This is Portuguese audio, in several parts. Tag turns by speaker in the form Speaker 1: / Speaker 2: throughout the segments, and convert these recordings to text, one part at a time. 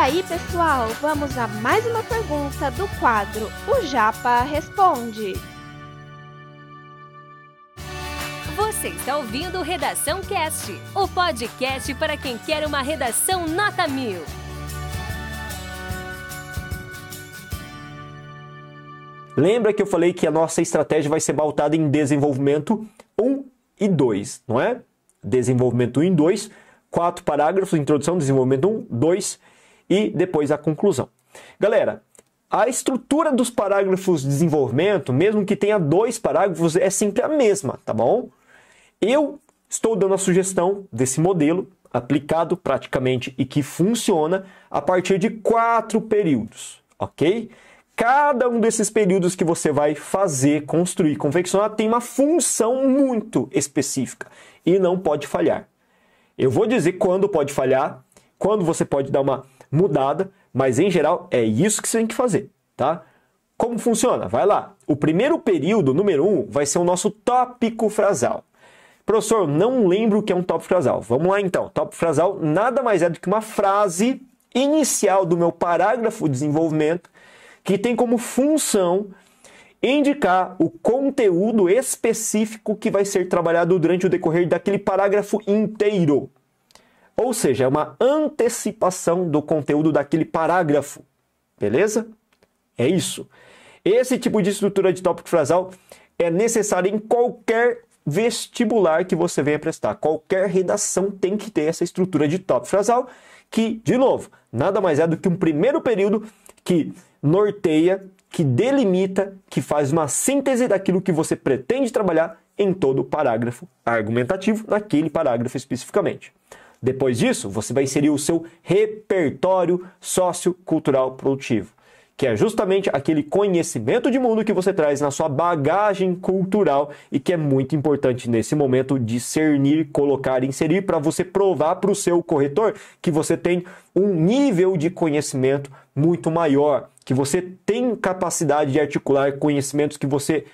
Speaker 1: aí, pessoal, vamos a mais uma pergunta do quadro O Japa Responde.
Speaker 2: Você está ouvindo Redação Cast, o podcast para quem quer uma redação nota mil.
Speaker 3: Lembra que eu falei que a nossa estratégia vai ser pautada em desenvolvimento 1 e 2, não é? Desenvolvimento 1 e 2, quatro parágrafos, introdução, desenvolvimento 1, 2 e depois a conclusão. Galera, a estrutura dos parágrafos de desenvolvimento, mesmo que tenha dois parágrafos, é sempre a mesma, tá bom? Eu estou dando a sugestão desse modelo aplicado praticamente e que funciona a partir de quatro períodos, ok? Cada um desses períodos que você vai fazer, construir, confeccionar tem uma função muito específica e não pode falhar. Eu vou dizer quando pode falhar, quando você pode dar uma mudada, mas em geral é isso que você tem que fazer, tá? Como funciona? Vai lá. O primeiro período, número um, vai ser o nosso tópico frasal. Professor, não lembro o que é um tópico frasal. Vamos lá então. Tópico frasal nada mais é do que uma frase inicial do meu parágrafo de desenvolvimento que tem como função indicar o conteúdo específico que vai ser trabalhado durante o decorrer daquele parágrafo inteiro. Ou seja, é uma antecipação do conteúdo daquele parágrafo. Beleza? É isso. Esse tipo de estrutura de tópico frasal é necessário em qualquer vestibular que você venha prestar. Qualquer redação tem que ter essa estrutura de tópico frasal, que, de novo, nada mais é do que um primeiro período que norteia, que delimita, que faz uma síntese daquilo que você pretende trabalhar em todo o parágrafo argumentativo, naquele parágrafo especificamente. Depois disso, você vai inserir o seu repertório sociocultural produtivo, que é justamente aquele conhecimento de mundo que você traz na sua bagagem cultural e que é muito importante nesse momento discernir, colocar, inserir para você provar para o seu corretor que você tem um nível de conhecimento muito maior, que você tem capacidade de articular conhecimentos que você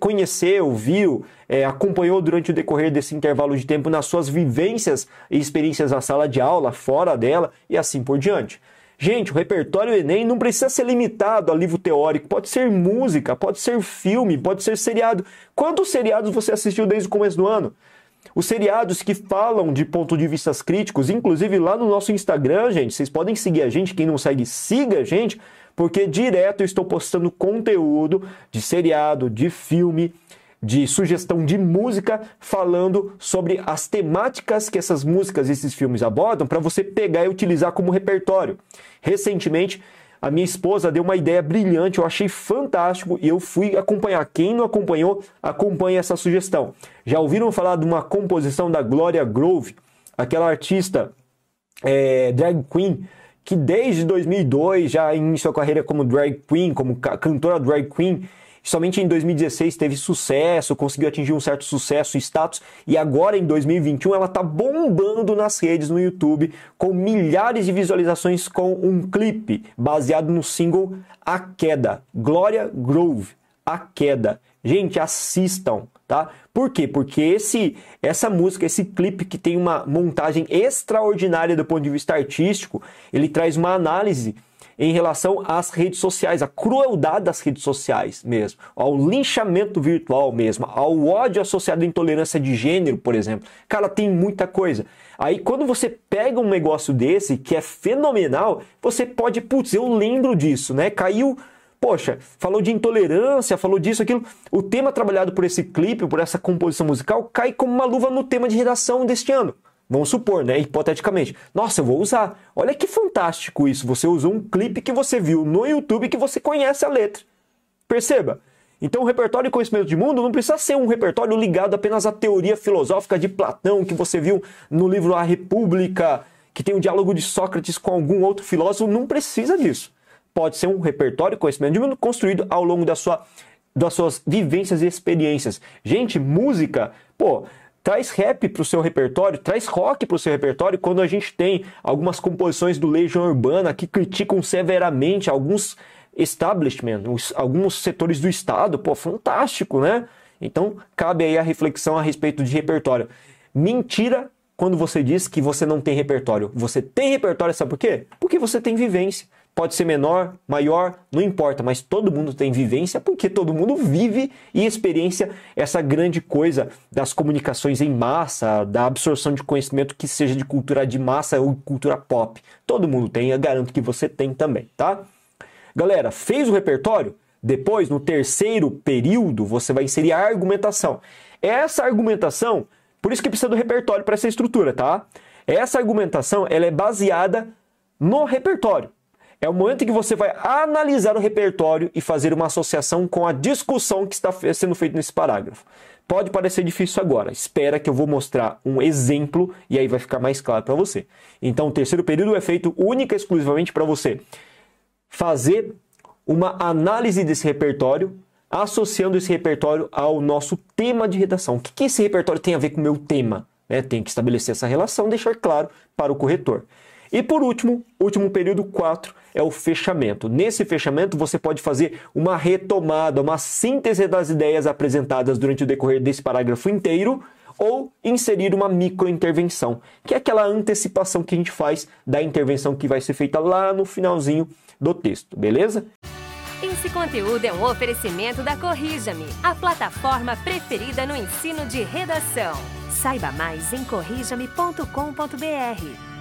Speaker 3: conheceu, viu, é, acompanhou durante o decorrer desse intervalo de tempo nas suas vivências e experiências na sala de aula, fora dela e assim por diante. Gente, o repertório Enem não precisa ser limitado a livro teórico, pode ser música, pode ser filme, pode ser seriado. Quantos seriados você assistiu desde o começo do ano? Os seriados que falam de ponto de vistas críticos, inclusive lá no nosso Instagram, gente, vocês podem seguir a gente, quem não segue, siga a gente, porque direto eu estou postando conteúdo de seriado, de filme, de sugestão de música, falando sobre as temáticas que essas músicas, esses filmes abordam, para você pegar e utilizar como repertório. Recentemente, a minha esposa deu uma ideia brilhante, eu achei fantástico e eu fui acompanhar. Quem não acompanhou, acompanhe essa sugestão. Já ouviram falar de uma composição da Gloria Groove, aquela artista é, drag queen que desde 2002 já iniciou a carreira como drag queen, como cantora drag queen. Somente em 2016 teve sucesso, conseguiu atingir um certo sucesso e status, e agora em 2021 ela está bombando nas redes no YouTube com milhares de visualizações com um clipe baseado no single A Queda, Gloria Groove, A Queda. Gente, assistam, tá? Por quê? Porque esse essa música, esse clipe que tem uma montagem extraordinária do ponto de vista artístico, ele traz uma análise em relação às redes sociais, a crueldade das redes sociais mesmo, ao linchamento virtual mesmo, ao ódio associado à intolerância de gênero, por exemplo. Cara, tem muita coisa. Aí quando você pega um negócio desse que é fenomenal, você pode, putz, eu lembro disso, né? Caiu Poxa, falou de intolerância, falou disso, aquilo. O tema trabalhado por esse clipe, por essa composição musical, cai como uma luva no tema de redação deste ano. Vamos supor, né? Hipoteticamente. Nossa, eu vou usar. Olha que fantástico isso. Você usou um clipe que você viu no YouTube que você conhece a letra. Perceba. Então, o repertório conhecimento de mundo não precisa ser um repertório ligado apenas à teoria filosófica de Platão que você viu no livro A República, que tem um diálogo de Sócrates com algum outro filósofo. Não precisa disso pode ser um repertório conhecimento de mundo construído ao longo da sua, das suas vivências e experiências. Gente, música, pô, traz rap para o seu repertório, traz rock para o seu repertório quando a gente tem algumas composições do Legião Urbana que criticam severamente alguns establishment, alguns setores do Estado. Pô, fantástico, né? Então, cabe aí a reflexão a respeito de repertório. Mentira quando você diz que você não tem repertório. Você tem repertório, sabe por quê? Porque você tem vivência. Pode ser menor, maior, não importa, mas todo mundo tem vivência porque todo mundo vive e experiência essa grande coisa das comunicações em massa, da absorção de conhecimento que seja de cultura de massa ou cultura pop. Todo mundo tem, eu garanto que você tem também, tá? Galera, fez o repertório? Depois, no terceiro período, você vai inserir a argumentação. Essa argumentação, por isso que precisa do repertório para essa estrutura, tá? Essa argumentação, ela é baseada no repertório. É o momento em que você vai analisar o repertório e fazer uma associação com a discussão que está sendo feita nesse parágrafo. Pode parecer difícil agora, espera que eu vou mostrar um exemplo e aí vai ficar mais claro para você. Então, o terceiro período é feito única e exclusivamente para você fazer uma análise desse repertório, associando esse repertório ao nosso tema de redação. O que, que esse repertório tem a ver com o meu tema? Né? Tem que estabelecer essa relação, deixar claro para o corretor. E por último, último período 4 é o fechamento. Nesse fechamento, você pode fazer uma retomada, uma síntese das ideias apresentadas durante o decorrer desse parágrafo inteiro ou inserir uma microintervenção, que é aquela antecipação que a gente faz da intervenção que vai ser feita lá no finalzinho do texto, beleza?
Speaker 2: Esse conteúdo é um oferecimento da Corrija-me, a plataforma preferida no ensino de redação. Saiba mais em corrijame.com.br.